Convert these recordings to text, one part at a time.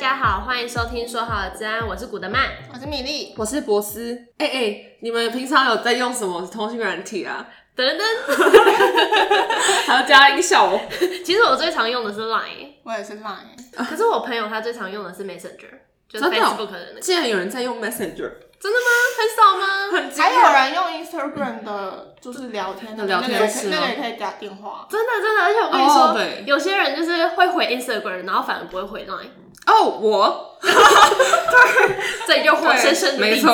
家好，欢迎收听说好的治安，我是古德曼，我是米粒，我是博斯。哎、欸、哎、欸，你们平常有在用什么通讯软体啊？噔噔，还要加音效哦。其实我最常用的是 Line，我也是 Line，可是我朋友他最常用的是 Messenger，就是 Facebook 的那个。竟然有人在用 Messenger。真的吗？很少吗？很还有人用 Instagram 的，就是聊天的聊天室，那个也可以打电话。真的真的，而且我跟你说，oh, 对有些人就是会回 Instagram，然后反而不会回 Line。哦，oh, 我，对，这又活生生的没错，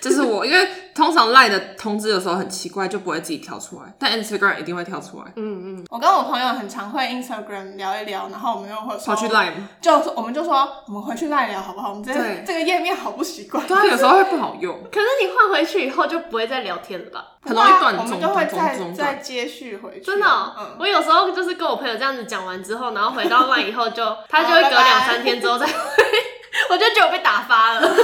就是我，因为。通常 Line 的通知有时候很奇怪，就不会自己跳出来，但 Instagram 一定会跳出来。嗯嗯，我跟我朋友很常会 Instagram 聊一聊，然后我们又会跑去 Line，就我们就说我们回去 Line 聊好不好？我们这这个页面好不习惯，对，有时候会不好用。可是你换回去以后就不会再聊天了吧？很容易断中，我们就会再再接续回去。真的、喔，嗯、我有时候就是跟我朋友这样子讲完之后，然后回到 Line 以后就，就 他就会隔两三天之后再回，我就觉得我被打发了。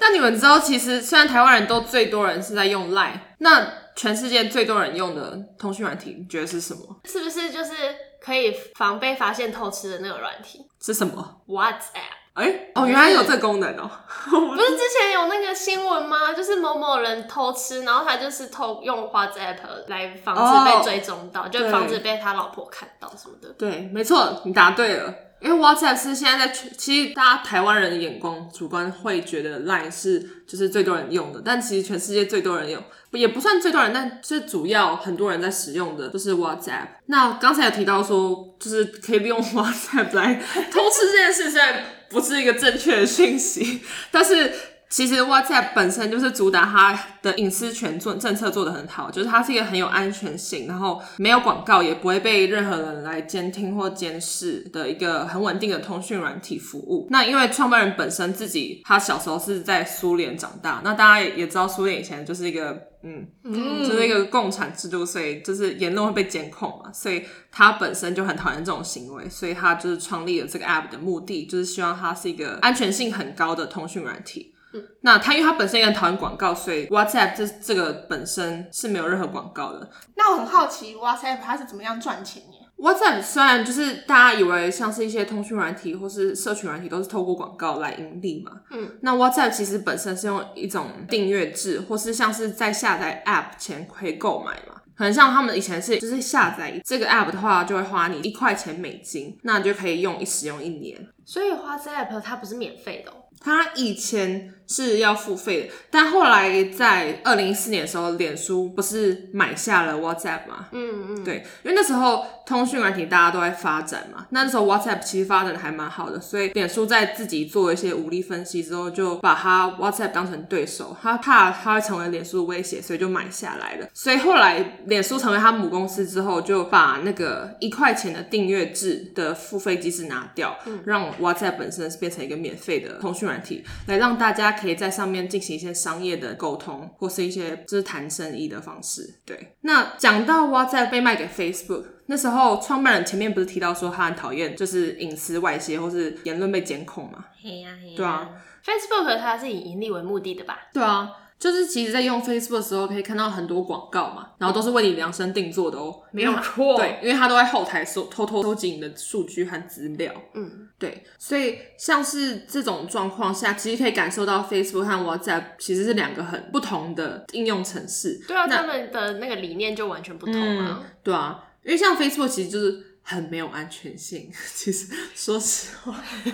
那你们知道，其实虽然台湾人都最多人是在用 Line，那全世界最多人用的通讯软体，你觉得是什么？是不是就是可以防被发现偷吃的那个软体？是什么？WhatsApp。哎、欸，哦，原来有这个功能哦、喔。不是之前有那个新闻吗？就是某某人偷吃，然后他就是偷用 WhatsApp 来防止被追踪到，哦、就防止被他老婆看到什么的。对，没错，你答对了。因为 WhatsApp 是现在在全，其实大家台湾人的眼光主观会觉得 Line 是就是最多人用的，但其实全世界最多人用也不算最多人，但最主要很多人在使用的就是 WhatsApp。那刚才有提到说，就是可以利用 WhatsApp 来偷吃这件事，虽然不是一个正确的讯息，但是。其实 WhatsApp 本身就是主打它的隐私权做政策做得很好，就是它是一个很有安全性，然后没有广告，也不会被任何人来监听或监视的一个很稳定的通讯软体服务。那因为创办人本身自己他小时候是在苏联长大，那大家也也知道苏联以前就是一个嗯，嗯就是一个共产制度，所以就是言论会被监控嘛，所以他本身就很讨厌这种行为，所以他就是创立了这个 App 的目的，就是希望它是一个安全性很高的通讯软体。那他因为他本身也很讨厌广告，所以 WhatsApp 这这个本身是没有任何广告的。那我很好奇，WhatsApp 它是怎么样赚钱耶？WhatsApp 虽然就是大家以为像是一些通讯软体或是社群软体都是透过广告来盈利嘛，嗯，那 WhatsApp 其实本身是用一种订阅制，或是像是在下载 App 前可以购买嘛，可能像他们以前是就是下载这个 App 的话，就会花你一块钱美金，那你就可以用一使用一年。所以 WhatsApp 它不是免费的喔。他以前是要付费的，但后来在二零一四年的时候，脸书不是买下了 WhatsApp 吗？嗯嗯，对，因为那时候通讯软体大家都在发展嘛，那时候 WhatsApp 其实发展的还蛮好的，所以脸书在自己做一些武力分析之后，就把他 WhatsApp 当成对手，他怕他会成为脸书的威胁，所以就买下来了。所以后来脸书成为他母公司之后，就把那个一块钱的订阅制的付费机制拿掉，嗯、让 WhatsApp 本身是变成一个免费的通讯软体。来让大家可以在上面进行一些商业的沟通，或是一些就是谈生意的方式。对，那讲到 WhatsApp 被卖给 Facebook，那时候创办人前面不是提到说他很讨厌就是隐私外泄或是言论被监控嘛？嘿呀嘿呀，对啊，Facebook 它是以盈利为目的的吧？对啊。就是其实，在用 Facebook 的时候，可以看到很多广告嘛，然后都是为你量身定做的哦、喔，没有错。对，因为他都在后台收偷偷收集你的数据和资料。嗯，对，所以像是这种状况下，其实可以感受到 Facebook 和 WhatsApp 其实是两个很不同的应用程式。对啊，他们的那个理念就完全不同啊。嗯、对啊，因为像 Facebook 其实就是。很没有安全性，其实说实话，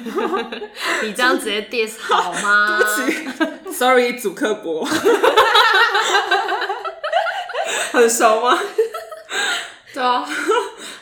你这样直接 diss 好吗？对不起，sorry，主客博，很熟吗？对啊，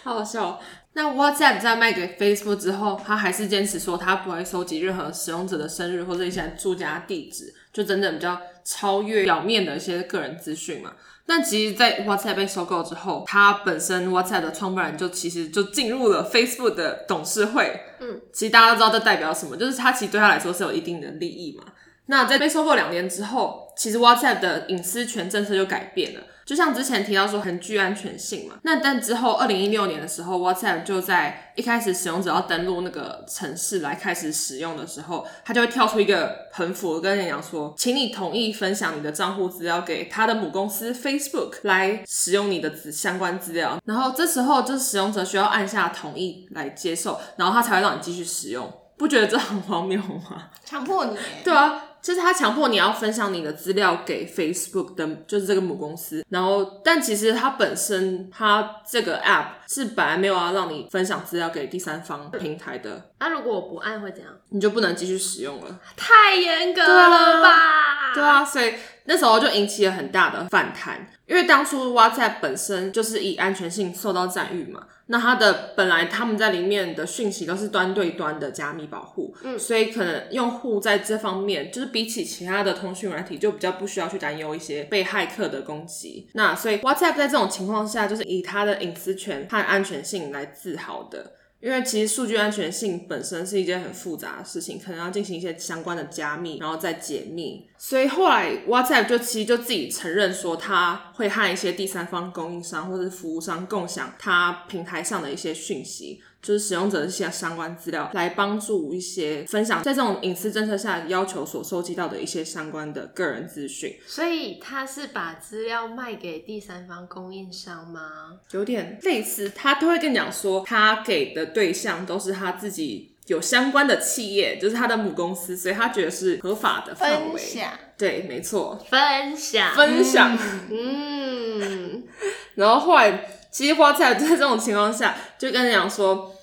好好笑。那 WhatsApp 在卖给 Facebook 之后，他还是坚持说他不会收集任何使用者的生日或者一些住家地址，就真的比较超越表面的一些个人资讯嘛。但其实，在 WhatsApp 被收购之后，他本身 WhatsApp 的创办人就其实就进入了 Facebook 的董事会。嗯，其实大家都知道这代表什么，就是他其实对他来说是有一定的利益嘛。那在被收购两年之后，其实 WhatsApp 的隐私权政策就改变了。就像之前提到说很具安全性嘛。那但之后二零一六年的时候，WhatsApp 就在一开始使用者要登录那个城市来开始使用的时候，它就会跳出一个横幅跟人讲说，请你同意分享你的账户资料给他的母公司 Facebook 来使用你的资相关资料。然后这时候就是使用者需要按下同意来接受，然后他才会让你继续使用。不觉得这很荒谬吗？强迫你？对啊。就是他强迫你要分享你的资料给 Facebook 的，就是这个母公司。然后，但其实他本身，他这个 App 是本来没有要让你分享资料给第三方平台的。那、啊、如果我不按会怎样？你就不能继续使用了。太严格了吧？对啊，所以那时候就引起了很大的反弹，因为当初 WhatsApp 本身就是以安全性受到赞誉嘛。那它的本来他们在里面的讯息都是端对端的加密保护，嗯，所以可能用户在这方面就是比起其他的通讯软体就比较不需要去担忧一些被骇客的攻击。那所以 WhatsApp 在这种情况下就是以它的隐私权和安全性来自豪的。因为其实数据安全性本身是一件很复杂的事情，可能要进行一些相关的加密，然后再解密。所以后来 WhatsApp 就其实就自己承认说，他会和一些第三方供应商或者服务商共享他平台上的一些讯息。就是使用者的一些相关资料，来帮助一些分享在这种隐私政策下要求所收集到的一些相关的个人资讯。所以他是把资料卖给第三方供应商吗？有点类似，他都会跟你讲说，他给的对象都是他自己有相关的企业，就是他的母公司，所以他觉得是合法的范围。分享。对，没错。分享。分享。嗯。嗯 然后后来。其实 WhatsApp 在这种情况下，就跟你讲说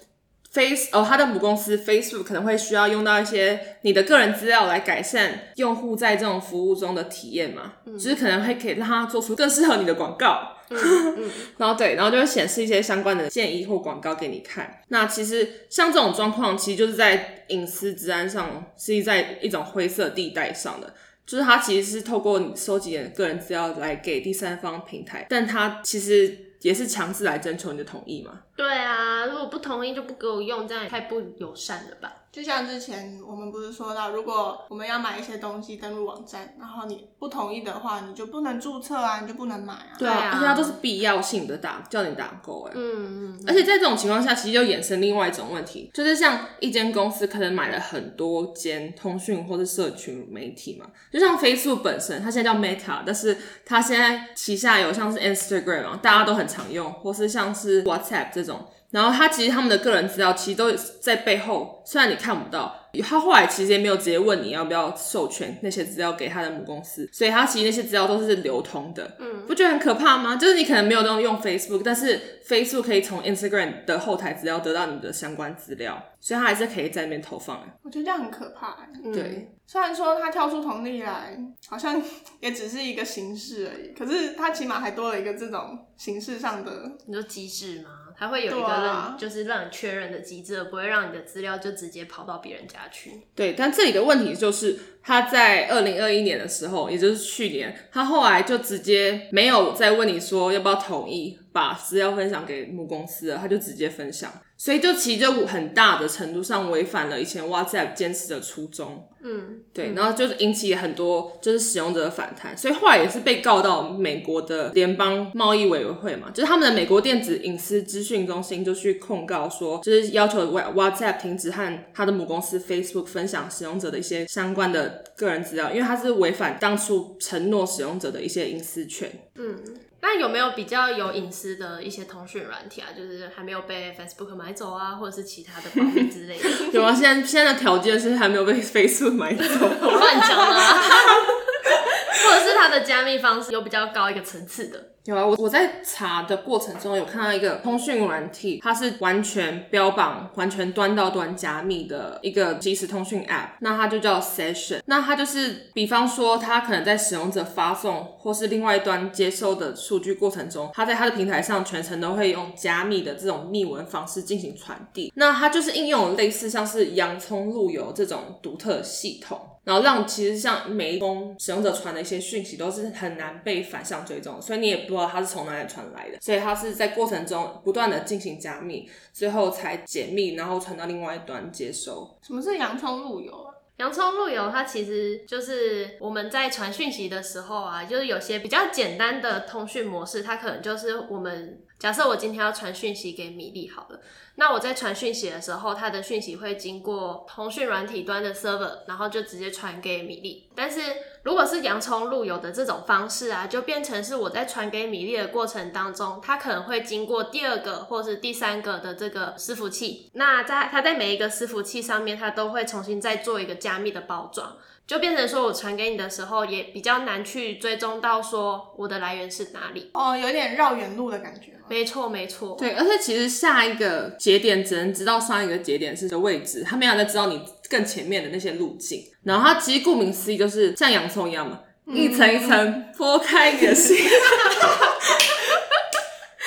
，Face 哦，他的母公司 Facebook 可能会需要用到一些你的个人资料来改善用户在这种服务中的体验嘛，嗯、就是可能会可以让他做出更适合你的广告，嗯嗯、然后对，然后就会显示一些相关的建议或广告给你看。那其实像这种状况，其实就是在隐私治安上是在一种灰色地带上的，就是它其实是透过你收集的个人资料来给第三方平台，但它其实。也是强制来征求你的同意吗？对啊，如果不同意就不给我用，这样也太不友善了吧？就像之前我们不是说到，如果我们要买一些东西登录网站，然后你不同意的话，你就不能注册啊，你就不能买啊。对啊，而且它都是必要性的打叫你打勾哎。嗯嗯。而且在这种情况下，其实就衍生另外一种问题，就是像一间公司可能买了很多间通讯或是社群媒体嘛，就像 Facebook 本身，它现在叫 Meta，但是它现在旗下有像是 Instagram 啊，大家都很常用，或是像是 WhatsApp 这种。然后他其实他们的个人资料其实都在背后，虽然你看不到。他后来其实也没有直接问你要不要授权那些资料给他的母公司，所以他其实那些资料都是流通的。嗯，不觉得很可怕吗？就是你可能没有用用 Facebook，但是 Facebook 可以从 Instagram 的后台资料得到你的相关资料，所以他还是可以在那边投放。我觉得这样很可怕。嗯、对，虽然说他跳出同例来，好像也只是一个形式而已，可是他起码还多了一个这种形式上的，你说机制吗？还会有一个让、啊、就是让你确认的机制，不会让你的资料就直接跑到别人家去。对，但这里的问题就是，他在二零二一年的时候，也就是去年，他后来就直接没有再问你说要不要同意把资料分享给母公司了，他就直接分享。所以就其实就很大的程度上违反了以前 WhatsApp 坚持的初衷，嗯，对，然后就是引起很多就是使用者的反弹，所以后来也是被告到美国的联邦贸易委员会嘛，就是他们的美国电子隐私资讯中心就去控告说，就是要求 WhatsApp 停止和他的母公司 Facebook 分享使用者的一些相关的个人资料，因为它是违反当初承诺使用者的一些隐私权，嗯。那有没有比较有隐私的一些通讯软体啊？就是还没有被 Facebook 买走啊，或者是其他的保密之类的？有啊，现在现在的条件是还没有被 Facebook 买走。我乱讲啊，或者是它的加密方式有比较高一个层次的。有啊，我我在查的过程中有看到一个通讯软体，它是完全标榜完全端到端加密的一个即时通讯 App，那它就叫 Session。那它就是，比方说，它可能在使用者发送或是另外一端接收的数据过程中，它在它的平台上全程都会用加密的这种密文方式进行传递。那它就是应用类似像是洋葱路由这种独特系统。然后让其实像每一封使用者传的一些讯息都是很难被反向追踪，所以你也不道它是从哪里传来的，所以它是在过程中不断的进行加密，最后才解密，然后传到另外一端接收。什么是洋葱路由啊？洋葱路由它其实就是我们在传讯息的时候啊，就是有些比较简单的通讯模式，它可能就是我们假设我今天要传讯息给米粒好了，那我在传讯息的时候，它的讯息会经过通讯软体端的 server，然后就直接传给米粒。但是如果是洋葱路由的这种方式啊，就变成是我在传给米粒的过程当中，它可能会经过第二个或是第三个的这个伺服器，那在它在每一个伺服器上面，它都会重新再做一个加密的包装。就变成说，我传给你的时候也比较难去追踪到说我的来源是哪里哦，有点绕远路的感觉。没错，没错。对，而且其实下一个节点只能知道上一个节点是的位置，他没有再知道你更前面的那些路径。然后它其实顾名思义就是像洋葱一样嘛，嗯、一层一层剥开你的心。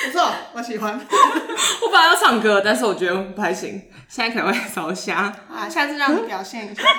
不错，我喜欢。我本来要唱歌，但是我觉得不太行，现在可能会烧瞎。啊，下次让你表现一下。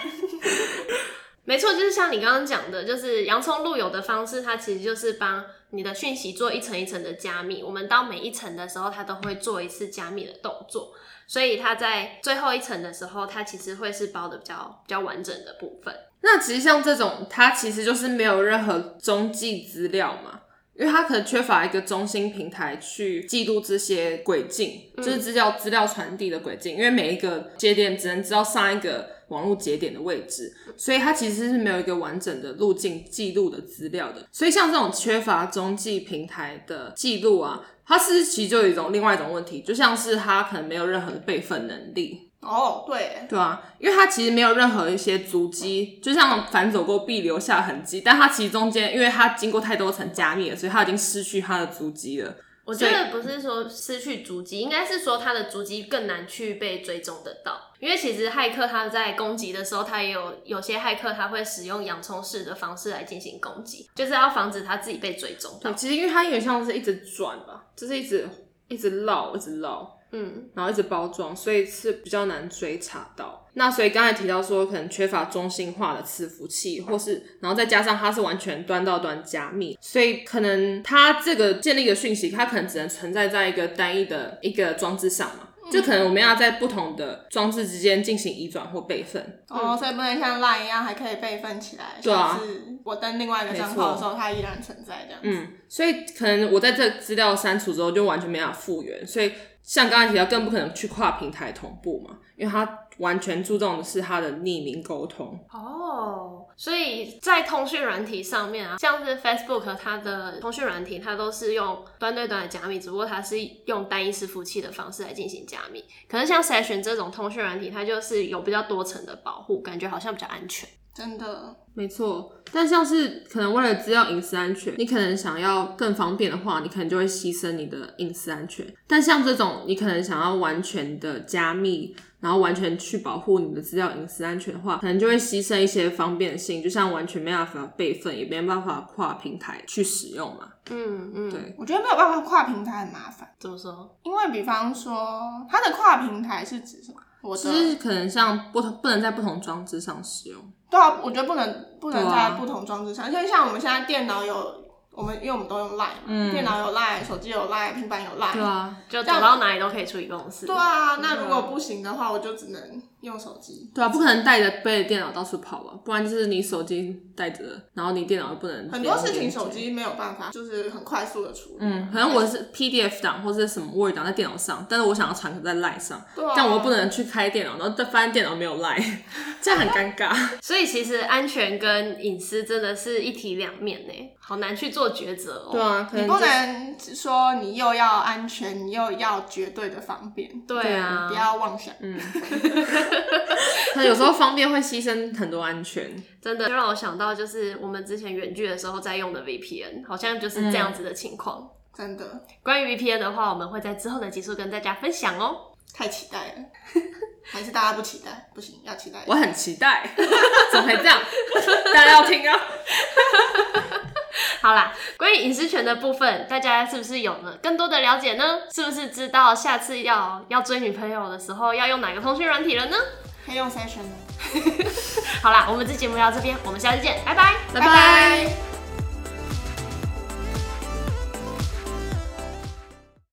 没错，就是像你刚刚讲的，就是洋葱路由的方式，它其实就是帮你的讯息做一层一层的加密。我们到每一层的时候，它都会做一次加密的动作，所以它在最后一层的时候，它其实会是包的比较比较完整的部分。那其实像这种，它其实就是没有任何中继资料嘛，因为它可能缺乏一个中心平台去记录这些轨迹，就是资料资料传递的轨迹，因为每一个节点只能知道上一个。网络节点的位置，所以它其实是没有一个完整的路径记录的资料的。所以像这种缺乏中继平台的记录啊，它是其实就有一种另外一种问题，就像是它可能没有任何的备份能力。哦，对，对啊，因为它其实没有任何一些足迹，就像反走过必留下痕迹，但它其实中间，因为它经过太多层加密了，所以它已经失去它的足迹了。我觉得不是说失去足迹，应该是说它的足迹更难去被追踪得到。因为其实骇客他在攻击的时候，他也有有些骇客他会使用洋葱式的方式来进行攻击，就是要防止他自己被追踪。对，其实因为它有点像是一直转吧，就是一直一直绕，一直绕，嗯，然后一直包装，所以是比较难追查到。那所以刚才提到说，可能缺乏中心化的伺服器，或是然后再加上它是完全端到端加密，所以可能它这个建立的讯息，它可能只能存在在一个单一的一个装置上嘛。就可能我们要在不同的装置之间进行移转或备份哦，所以不能像 LINE 一样还可以备份起来。对啊，是我登另外一个账号的时候，它依然存在这样子。嗯，所以可能我在这资料删除之后就完全没法复原，所以像刚才提到，更不可能去跨平台同步嘛，因为它。完全注重的是它的匿名沟通哦，所以在通讯软体上面啊，像是 Facebook 它的通讯软体，它都是用端对端的加密，只不过它是用单一伺服器的方式来进行加密。可是像 Session 这种通讯软体，它就是有比较多层的保护，感觉好像比较安全。真的，没错。但像是可能为了资料隐私安全，你可能想要更方便的话，你可能就会牺牲你的隐私安全。但像这种你可能想要完全的加密，然后完全去保护你的资料隐私安全的话，可能就会牺牲一些方便性，就像完全没办法备份，也没办法跨平台去使用嘛。嗯嗯，对，我觉得没有办法跨平台很麻烦。怎么说？因为比方说，它的跨平台是指什么？我其实可能像不同，不能在不同装置上使用。对啊，我觉得不能不能在不同装置上，因为、啊、像我们现在电脑有我们，因为我们都用 Line，嗯，电脑有 Line，手机有 Line，平板有 Line，对啊，就走到哪里都可以处理公司。对啊，那如果不行的话，我就只能。用手机，对啊，不可能带着背着电脑到处跑吧，不然就是你手机带着，然后你电脑又不能。很多事情手机没有办法，就是很快速的处理。嗯，可能我是 PDF 档或者什么 Word 档在电脑上，但是我想要传在 Line 上，对啊，这样我又不能去开电脑，然后再发现电脑没有 Line，这样很尴尬。所以其实安全跟隐私真的是一体两面呢，好难去做抉择哦。对啊，你不能说你又要安全，你又要绝对的方便。对啊，不要妄想。嗯。它有时候方便会牺牲很多安全，真的就让我想到，就是我们之前远距的时候在用的 VPN，好像就是这样子的情况。嗯，真的，关于 VPN 的话，我们会在之后的集数跟大家分享哦。太期待了，还是大家不期待？不行，要期待。我很期待，怎么会这样？大家要听啊！好啦，关于隐私权的部分，大家是不是有了更多的了解呢？是不是知道下次要要追女朋友的时候要用哪个通讯软体了呢？可以用 Session 好啦，我们这节目就到这边，我们下次见，拜拜，拜拜。